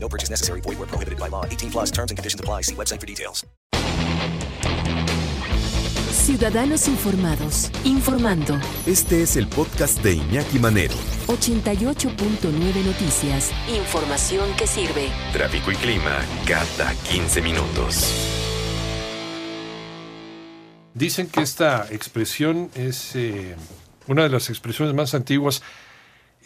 No purchase necessary. Void where prohibited by law. 18 plus terms and conditions apply. See website for details. Ciudadanos Informados, informando. Este es el podcast de Iñaki Manero. 88.9 Noticias. Información que sirve. Tráfico y clima cada 15 minutos. Dicen que esta expresión es eh, una de las expresiones más antiguas.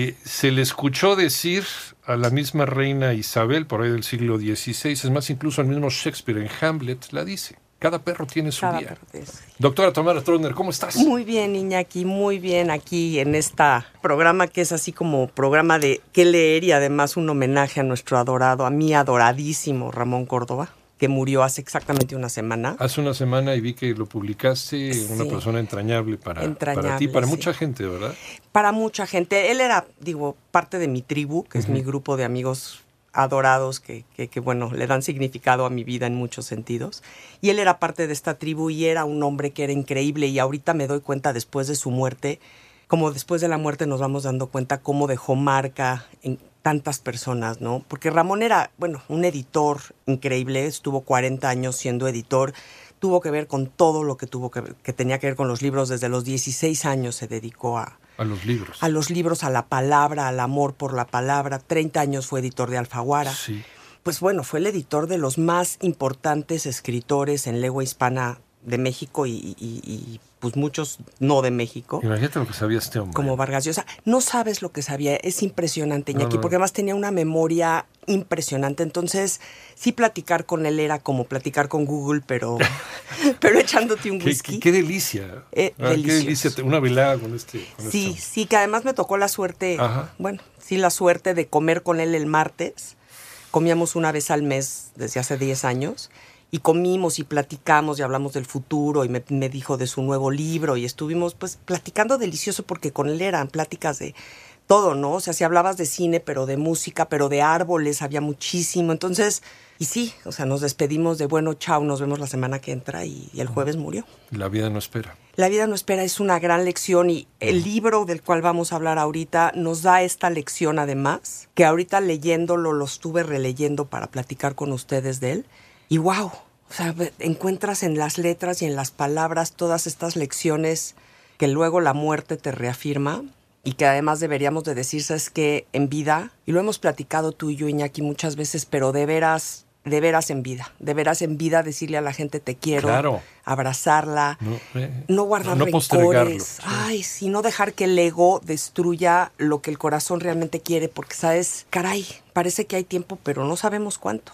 Eh, se le escuchó decir a la misma reina Isabel por ahí del siglo XVI, es más, incluso el mismo Shakespeare en Hamlet la dice. Cada perro tiene su Cada día. tiene su día. Doctora Tamara Trotner, ¿cómo estás? Muy bien, Iñaki, muy bien aquí en este programa que es así como programa de qué leer y además un homenaje a nuestro adorado, a mi adoradísimo Ramón Córdoba, que murió hace exactamente una semana. Hace una semana y vi que lo publicaste, una persona entrañable para, para ti, Entrañable, para sí. mucha gente, ¿verdad? Para mucha gente, él era, digo, parte de mi tribu, que es mi grupo de amigos adorados que, que, que, bueno, le dan significado a mi vida en muchos sentidos. Y él era parte de esta tribu y era un hombre que era increíble y ahorita me doy cuenta después de su muerte, como después de la muerte nos vamos dando cuenta cómo dejó marca en tantas personas, ¿no? Porque Ramón era, bueno, un editor increíble, estuvo 40 años siendo editor, tuvo que ver con todo lo que tuvo que, que tenía que ver con los libros, desde los 16 años se dedicó a, A los libros. a los libros, a la palabra, al amor por la palabra. 30 años fue editor de Alfaguara. Sí. Pues bueno, fue el editor de los más importantes escritores en lengua hispana de México y, y- y, pues muchos no de México. Imagínate lo que sabía este hombre. Como Vargas Llosa. No sabes lo que sabía, es impresionante, Iñaki, no. porque además tenía una memoria impresionante. Entonces, sí platicar con él era como platicar con Google, pero, pero echándote un whisky. qué- qué delicia. Eh, Ah, qué delicia. Una velada con este. con Sí, este- sí, que además me tocó la suerte, Ajá. bueno, sí, la suerte de comer con él el martes. Comíamos una vez al mes desde hace 10 años y comimos y platicamos y hablamos del futuro y me, me dijo de su nuevo libro y estuvimos pues platicando delicioso porque con él eran pláticas de todo, ¿no? O sea, si hablabas de cine, pero de música, pero de árboles, había muchísimo. Entonces, y sí, o sea, nos despedimos de bueno, chao, nos vemos la semana que entra y, y el jueves murió. La vida no espera. La vida no espera es una gran lección y el libro del cual vamos a hablar ahorita nos da esta lección además, que ahorita leyéndolo lo estuve releyendo para platicar con ustedes de él y wow, o sea, encuentras en las letras y en las palabras todas estas lecciones que luego la muerte te reafirma y que además deberíamos de decir, sabes que en vida, y lo hemos platicado tú y yo, Iñaki, muchas veces, pero de veras, de veras en vida, de veras en vida decirle a la gente te quiero, Claro. abrazarla, No, eh, no guardar no rencores. sí. Ay, sí, no dejar que el ego destruya lo que el corazón realmente quiere, porque sabes, caray, parece que hay tiempo, pero no sabemos cuánto.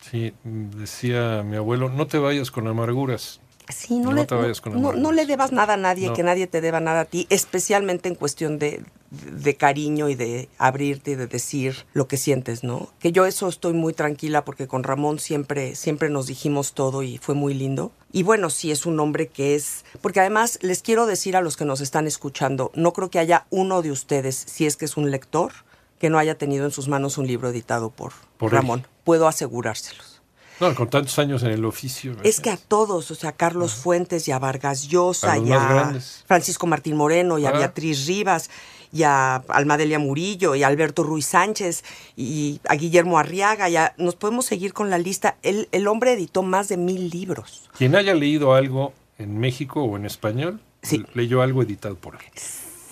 Sí, decía mi abuelo, no te vayas con amarguras. Sí, no, No le, te vayas con no- no amarguras. le debas nada a nadie, que nadie te deba nada a ti, especialmente en cuestión de, de cariño y de abrirte y de decir lo que sientes, ¿no? Que yo eso estoy muy tranquila porque con Ramón siempre, siempre nos dijimos todo y fue muy lindo. Y bueno, sí es un hombre que es, porque además les quiero decir a los que nos están escuchando, no creo que haya uno de ustedes, si es que es un lector, que no haya tenido en sus manos un libro editado por, Por él. Ramón. Puedo asegurárselos. No, con tantos años en el oficio. Es que a todos, o sea, a Carlos Fuentes y a Vargas Llosa A y a. Francisco Martín Moreno y a. Beatriz Rivas y a Almadelia Murillo y a Alberto Ruiz Sánchez y a Guillermo Arriaga. Ya nos podemos seguir con la lista. El, el hombre editó más de mil libros. Quien haya leído algo en México o en español, Sí. leyó algo editado por él,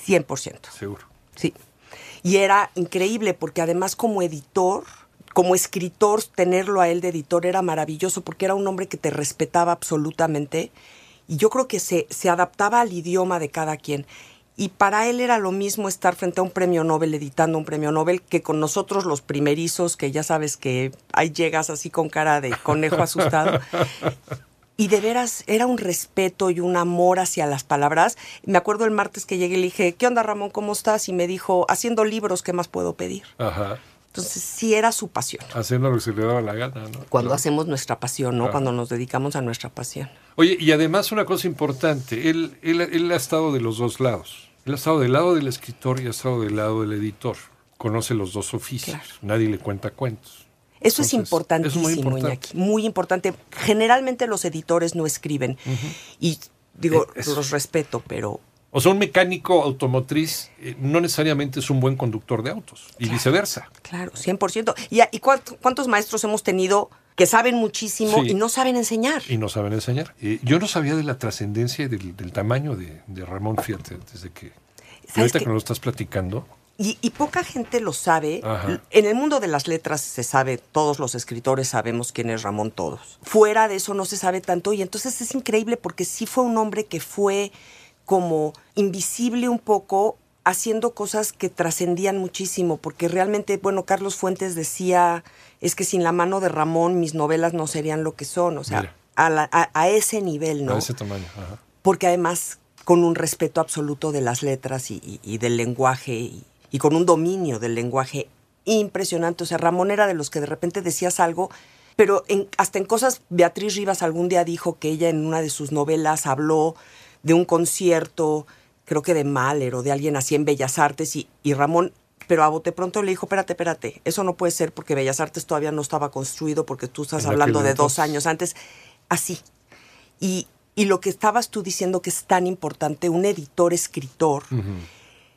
100%. seguro. Sí. Y era increíble porque además como editor, como escritor, tenerlo a él de editor era maravilloso porque era un hombre que te respetaba absolutamente y yo creo que se, se adaptaba al idioma de cada quien. Y para él era lo mismo estar frente a un premio Nobel, editando un premio Nobel, que con nosotros los primerizos, que ya sabes que ahí llegas así con cara de conejo asustado. Y de veras era un respeto y un amor hacia las palabras. Me acuerdo el martes que llegué y le dije, ¿qué onda Ramón? ¿Cómo estás? Y me dijo, haciendo libros, ¿qué más puedo pedir? Ajá. Entonces sí era su pasión. Haciendo lo que se le daba la gana, ¿no? Cuando Claro. hacemos nuestra pasión, ¿no? Claro. Cuando nos dedicamos a nuestra pasión. Oye, y además una cosa importante, él, él, él ha estado de los dos lados. Él ha estado del lado del escritor y ha estado del lado del editor. Conoce los dos oficios. Claro. Nadie le cuenta cuentos. Eso es importantísimo, es muy importante. Iñaki, muy importante. Generalmente los editores no escriben. Y digo, Eh, es- los respeto, pero O sea, un mecánico automotriz eh, no necesariamente es un buen conductor de autos y viceversa. claro, 100%. ¿Y, y cuánto- cuántos maestros hemos tenido que saben muchísimo Sí. y no saben enseñar? Y no saben enseñar. Eh, yo no sabía de la trascendencia y del, del tamaño de, de Ramón, fíjate, desde que... ¿Sabes Ahorita qué? que nos lo estás platicando. Y, y poca gente lo sabe. Ajá. En el mundo de las letras se sabe, todos los escritores sabemos quién es Ramón, todos. Fuera de eso no se sabe tanto y entonces es increíble porque sí fue un hombre que fue como invisible un poco haciendo cosas que trascendían muchísimo, porque realmente, bueno, Carlos Fuentes decía, es que sin la mano de Ramón mis novelas no serían lo que son, o sea, a, la- a- a ese nivel, ¿no? A ese tamaño. ajá. porque además con un respeto absoluto de las letras y, y- y del lenguaje y, y con un dominio del lenguaje impresionante. O sea, Ramón era de los que de repente decías algo, pero en- hasta en cosas, Beatriz Rivas algún día dijo que ella en una de sus novelas habló de un concierto, creo que de Mahler o de alguien así en Bellas Artes y, y Ramón... Pero a bote pronto le dijo, espérate, espérate, eso no puede ser porque Bellas Artes todavía no estaba construido porque tú estás En hablando de dos años antes. Así, y, y lo que estabas tú diciendo que es tan importante, un editor escritor,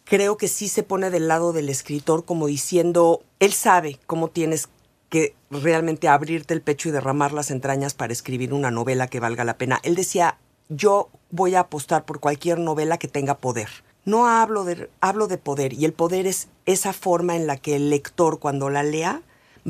creo que sí se pone del lado del escritor como diciendo, él sabe cómo tienes que realmente abrirte el pecho y derramar las entrañas para escribir una novela que valga la pena. Él decía, yo voy a apostar por cualquier novela que tenga poder. No hablo de, hablo de poder y el poder es esa forma en la que el lector cuando la lea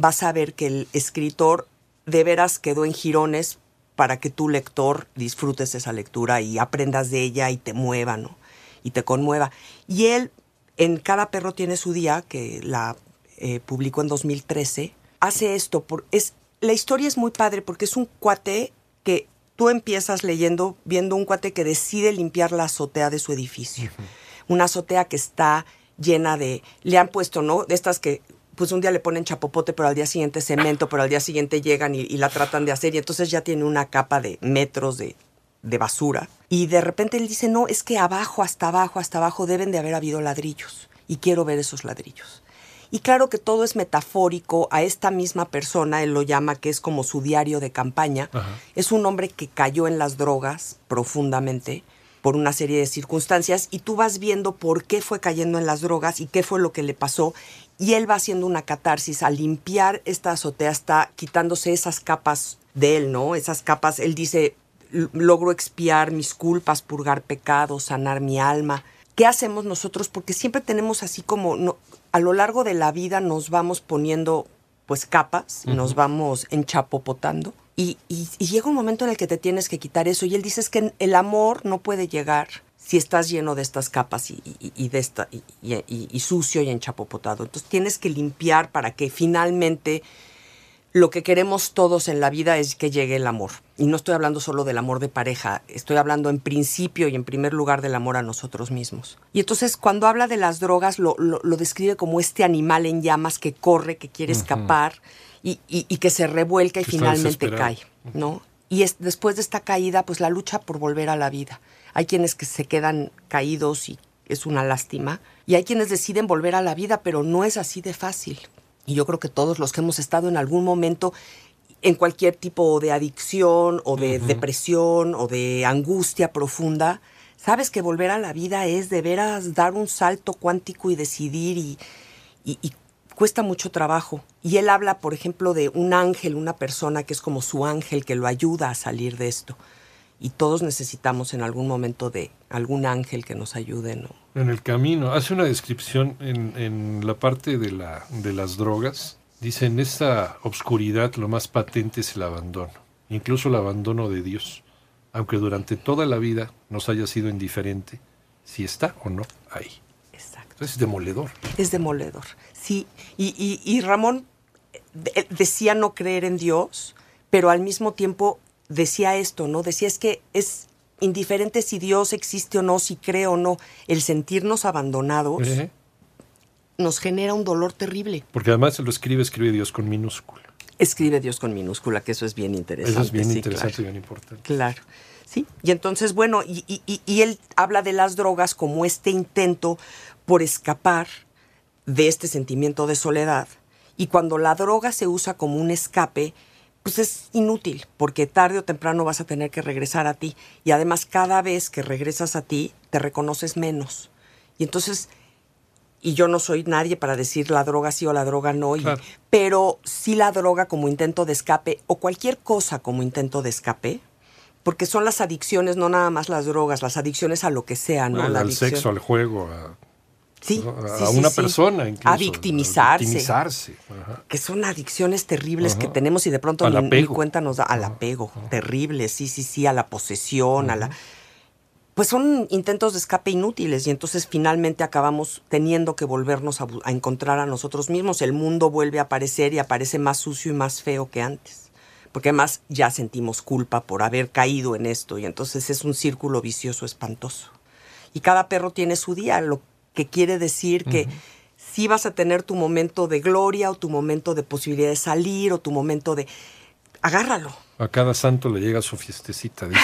va a saber que el escritor de veras quedó en jirones para que tu lector disfrutes esa lectura y aprendas de ella y te mueva, ¿no? Y te conmueva. Y él, en Cada perro tiene su día, que la eh, publicó en 2013, hace esto. Por, es, la historia es muy padre porque es un cuate que tú empiezas leyendo, viendo un cuate que decide limpiar la azotea de su edificio. Una azotea que está llena de, le han puesto, ¿no? De estas que pues un día le ponen chapopote, pero al día siguiente cemento, pero al día siguiente llegan y, y la tratan de hacer y entonces ya tiene una capa de metros de, de basura. Y de repente él dice, no, es que abajo, hasta abajo, hasta abajo deben de haber habido ladrillos y quiero ver esos ladrillos. Y claro que todo es metafórico a esta misma persona, él lo llama que es como su diario de campaña. Es un hombre que cayó en las drogas profundamente por una serie de circunstancias y tú vas viendo por qué fue cayendo en las drogas y qué fue lo que le pasó y él va haciendo una catarsis al limpiar esta azotea, está quitándose esas capas de él, ¿no? Esas capas, él dice, "L- logro expiar mis culpas, purgar pecados, sanar mi alma. ¿Qué hacemos nosotros? Porque siempre tenemos así como, no, a lo largo de la vida nos vamos poniendo pues capas, y nos vamos enchapopotando. Y, y- y llega un momento en el que te tienes que quitar eso. Y él dice es que el amor no puede llegar si estás lleno de estas capas y, de esta, y sucio y enchapopotado. Entonces tienes que limpiar para que finalmente lo que queremos todos en la vida es que llegue el amor. Y no estoy hablando solo del amor de pareja, estoy hablando en principio y en primer lugar del amor a nosotros mismos. Y entonces cuando habla de las drogas lo, lo- lo describe como este animal en llamas que corre, que quiere escapar y, y- y que se revuelca y Que finalmente cae, ¿no? Y es, después de esta caída, pues la lucha por volver a la vida. Hay quienes que se quedan caídos y es una lástima. Y hay quienes deciden volver a la vida, pero no es así de fácil. Y yo creo que todos los que hemos estado en algún momento en cualquier tipo de adicción o de depresión o de angustia profunda, sabes que volver a la vida es de veras dar un salto cuántico y decidir y, y- y cuesta mucho trabajo. Y él habla, por ejemplo, de un ángel, una persona que es como su ángel que lo ayuda a salir de esto. Y todos necesitamos en algún momento de algún ángel que nos ayude, ¿no? En el camino. Hace una descripción en, en la parte de, la, de las drogas. Dice, en esta obscuridad lo más patente es el abandono, incluso el abandono de Dios, aunque durante toda la vida nos haya sido indiferente si está o no ahí. Exacto. Entonces es demoledor. Es demoledor. Sí, y, y- y Ramón eh, decía no creer en Dios, pero al mismo tiempo decía esto, ¿no? Decía es que es indiferente si Dios existe o no, si cree o no, el sentirnos abandonados nos genera un dolor terrible. Porque además se lo escribe, escribe Dios con minúscula. Escribe Dios con minúscula, que eso es bien interesante. Eso es bien sí, interesante claro. y bien importante. Claro. Sí, y entonces, bueno, y- y él habla de las drogas como este intento por escapar de este sentimiento de soledad. Y cuando la droga se usa como un escape, pues es inútil, porque tarde o temprano vas a tener que regresar a ti. Y además, cada vez que regresas a ti, te reconoces menos. Y entonces, y yo no soy nadie para decir la droga sí o la droga no, y- Claro. pero sí la droga como intento de escape o cualquier cosa como intento de escape, porque son las adicciones, no nada más las drogas, las adicciones a lo que sea, ¿no? Al, la al adicción. sexo, al juego, a, Sí, a sí, una sí. persona incluso. A victimizarse. A victimizarse. Ajá. Que son adicciones terribles que tenemos y de pronto ni, ni cuenta nos da. Al apego, terrible, sí, sí, sí, a la posesión, a la... Pues son intentos de escape inútiles y entonces finalmente acabamos teniendo que volvernos a encontrar a nosotros mismos. El mundo vuelve a aparecer y aparece más sucio y más feo que antes. Porque además ya sentimos culpa por haber caído en esto y entonces es un círculo vicioso espantoso. Y cada perro tiene su día, lo que quiere decir que sí vas a tener tu momento de gloria o tu momento de posibilidad de salir o tu momento de... Agárralo. A cada santo le llega su fiestecita, dice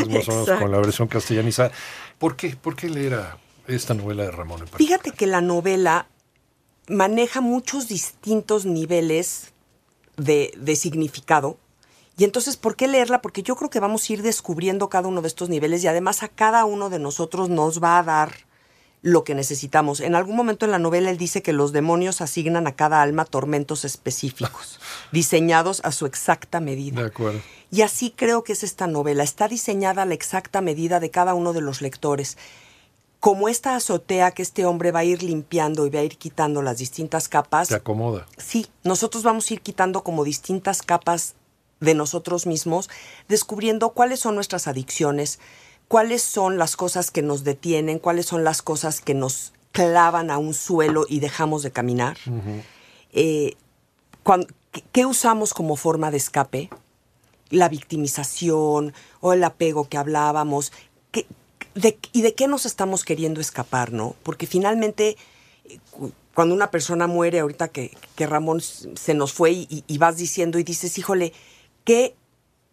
es más o menos con la versión castellanizada. ¿Por qué? ¿Por qué leer a esta novela de Ramón? en Fíjate que la novela maneja muchos distintos niveles de, de significado. Y entonces, ¿por qué leerla? Porque yo creo que vamos a ir descubriendo cada uno de estos niveles y además a cada uno de nosotros nos va a dar lo que necesitamos. En algún momento en la novela él dice que los demonios asignan a cada alma tormentos específicos, diseñados a su exacta medida. De acuerdo. Y así creo que es esta novela. Está diseñada a la exacta medida de cada uno de los lectores. Como esta azotea que este hombre va a ir limpiando y va a ir quitando las distintas capas, Te acomoda. sí, nosotros vamos a ir quitando como distintas capas de nosotros mismos, descubriendo cuáles son nuestras adicciones, cuáles son las cosas que nos detienen, cuáles son las cosas que nos clavan a un suelo y dejamos de caminar. Eh, ¿qué- ¿Qué usamos como forma de escape? La victimización o el apego que hablábamos. ¿Qué- de- ¿Y de qué nos estamos queriendo escapar, no? Porque finalmente, cu- cuando una persona muere, ahorita que, que Ramón se nos fue y, y vas diciendo y dices, híjole, ¿qué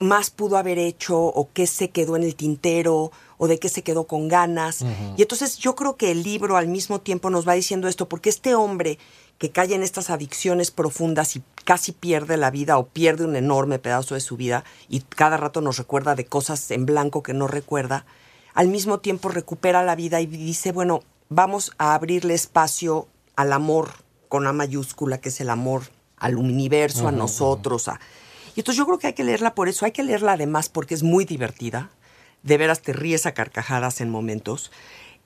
más pudo haber hecho o qué se quedó en el tintero o de qué se quedó con ganas. Y entonces yo creo que el libro al mismo tiempo nos va diciendo esto, porque este hombre que cae en estas adicciones profundas y casi pierde la vida o pierde un enorme pedazo de su vida y cada rato nos recuerda de cosas en blanco que no recuerda, al mismo tiempo recupera la vida y dice, bueno, vamos a abrirle espacio al amor con A mayúscula, que es el amor al universo, a nosotros, a... Y entonces yo creo que hay que leerla por eso, hay que leerla además porque es muy divertida, de veras te ríes a carcajadas en momentos.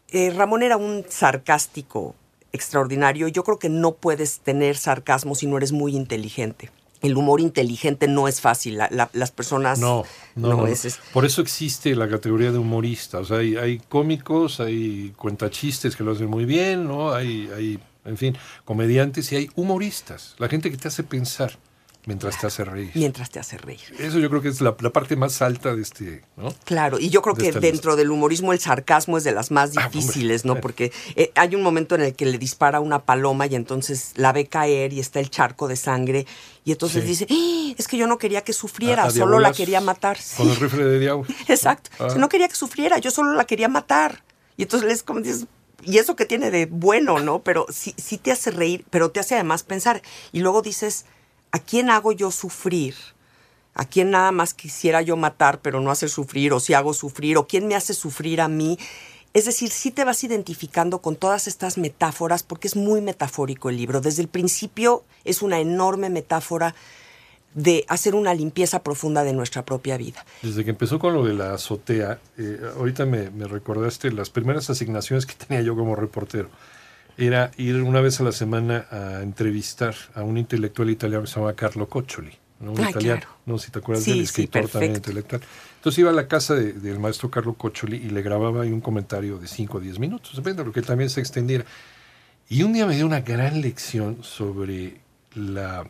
Eh, Ramón era un sarcástico extraordinario, yo creo que no puedes tener sarcasmo si no eres muy inteligente. El humor inteligente no es fácil, la- la- las personas... No, no, no. es- es- Por eso existe la categoría de humorista. O sea, hay, hay cómicos, hay cuentachistes que lo hacen muy bien, ¿no? Hay, hay, en fin, comediantes y hay humoristas. La gente que te hace pensar mientras te hace reír. mientras te hace reír. Eso yo creo que es la, la parte más alta de este, ¿no? Claro, y yo creo de que dentro del humorismo el sarcasmo es de las más Ah, difíciles, ¿no? Porque eh, hay un momento en el que le dispara una paloma y entonces la ve caer y está el charco de sangre y entonces Sí. dice, "¡Ah! es que yo no quería que sufriera, A- a solo la quería matar. Con Sí. el rifle de diablo. Exacto, Ah. no quería que sufriera, yo solo la quería matar. Y entonces es como dices, y eso que tiene de bueno, ¿no? Pero sí, sí te hace reír, pero te hace además pensar. Y luego dices, ¿a quién hago yo sufrir? ¿A quién nada más quisiera yo matar, pero no hacer sufrir? ¿O si hago sufrir? ¿O quién me hace sufrir a mí? Es decir, sí te vas identificando con todas estas metáforas porque es muy metafórico el libro. Desde el principio es una enorme metáfora de hacer una limpieza profunda de nuestra propia vida. Desde que empezó con lo de la azotea, eh, ahorita me, me recordaste las primeras asignaciones que tenía yo como reportero. Era ir una vez a la semana a entrevistar a un intelectual italiano que se llama Carlo Coccioli, ¿no? un Ay, italiano. claro. No si te acuerdas Sí, del sí, escritor también perfecto. intelectual. Entonces iba a la casa de- del maestro Carlo Coccioli y le grababa ahí un comentario de 5 o 10 minutos, depende de lo que también se extendiera. Y un día me dio una gran lección sobre, la,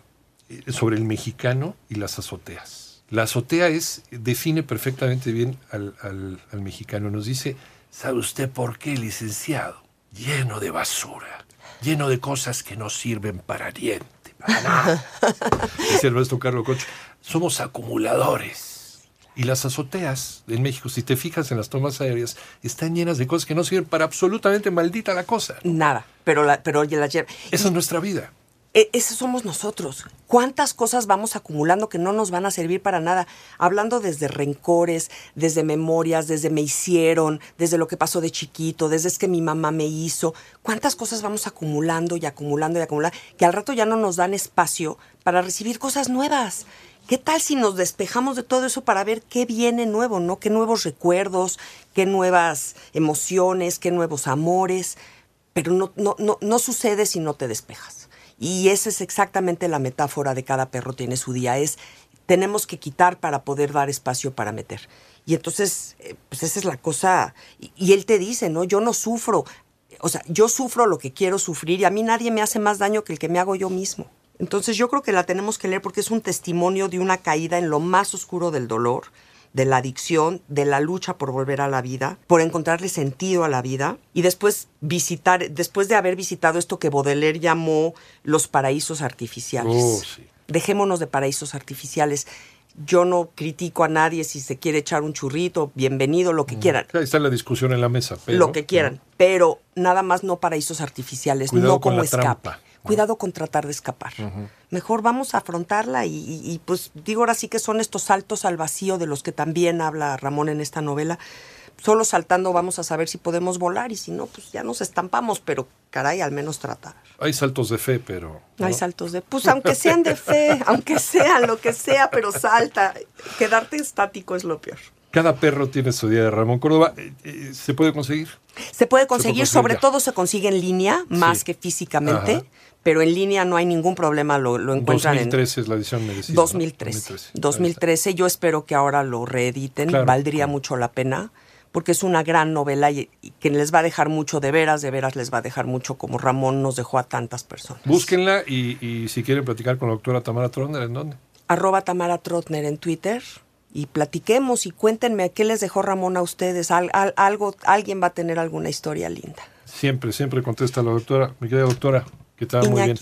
eh, sobre el mexicano y las azoteas. La azotea es, define perfectamente bien al, al- al mexicano. Nos dice, ¿sabe usted por qué, licenciado? Lleno de basura. lleno de cosas que no sirven para diente, para nada. Dice el maestro Carlos Cocho, somos acumuladores. Y las azoteas en México, si te fijas en las tomas aéreas, están llenas de cosas que no sirven para absolutamente maldita la cosa. Nada, pero, la, pero oye, la lle- Esa es nuestra vida. E- Esos somos nosotros. ¿Cuántas cosas vamos acumulando que no nos van a servir para nada? Hablando desde rencores, desde memorias, desde me hicieron, desde lo que pasó de chiquito, desde es que mi mamá me hizo. ¿Cuántas cosas vamos acumulando y acumulando y acumulando que al rato ya no nos dan espacio para recibir cosas nuevas? ¿Qué tal si nos despejamos de todo eso para ver qué viene nuevo, no? ¿Qué nuevos recuerdos, qué nuevas emociones, qué nuevos amores? Pero no, no, no, no sucede si no te despejas. Y esa es exactamente la metáfora de cada perro tiene su día. Es tenemos que quitar para poder dar espacio para meter. Y entonces, eh, pues esa es la cosa. Y, y él te dice, ¿no? Yo no sufro. O sea, yo sufro lo que quiero sufrir y a mí nadie me hace más daño que el que me hago yo mismo. Entonces yo creo que la tenemos que leer porque es un testimonio de una caída en lo más oscuro del dolor, de la adicción, de la lucha por volver a la vida, por encontrarle sentido a la vida y después visitar, después de haber visitado esto que Baudelaire llamó los paraísos artificiales. Oh, sí. Dejémonos de paraísos artificiales. Yo no critico a nadie si se quiere echar un churrito, bienvenido, lo que quieran, Ahí está la discusión en la mesa. pero- lo que quieran, pero nada más no paraísos artificiales, Cuidado no con como la escape. trampa. Cuidado con tratar de escapar. Mejor vamos a afrontarla y, y- y, pues digo ahora sí que son estos saltos al vacío de los que también habla Ramón en esta novela. Solo saltando vamos a saber si podemos volar y si no, pues ya nos estampamos, pero caray, al menos tratar. Hay saltos de fe, pero... No hay saltos de, pues aunque sean de fe, aunque sean lo que sea, pero salta. Quedarte estático es lo peor. Cada perro tiene su día de Ramón Córdoba. Eh, eh, ¿Se puede conseguir? Se puede conseguir, sobre ya. todo se consigue en línea, más Sí. que físicamente, Ajá. pero en línea no hay ningún problema, lo, lo encuentran 2013 es la edición merecida. en ¿no? 2013. 2013. 2013, yo espero que ahora lo reediten, Claro. valdría mucho la pena, porque es una gran novela y, y que les va a dejar mucho, de veras, de veras les va a dejar mucho, como Ramón nos dejó a tantas personas. Búsquenla y, y si quieren platicar con la doctora Tamara Tronder, ¿en dónde? arroba Tamara Trotner en Twitter y platiquemos y cuéntenme qué les dejó Ramón a ustedes. Al- al- algo, alguien va a tener alguna historia linda. Siempre, siempre contesta la doctora. Mi querida doctora, que tal? Muy bien.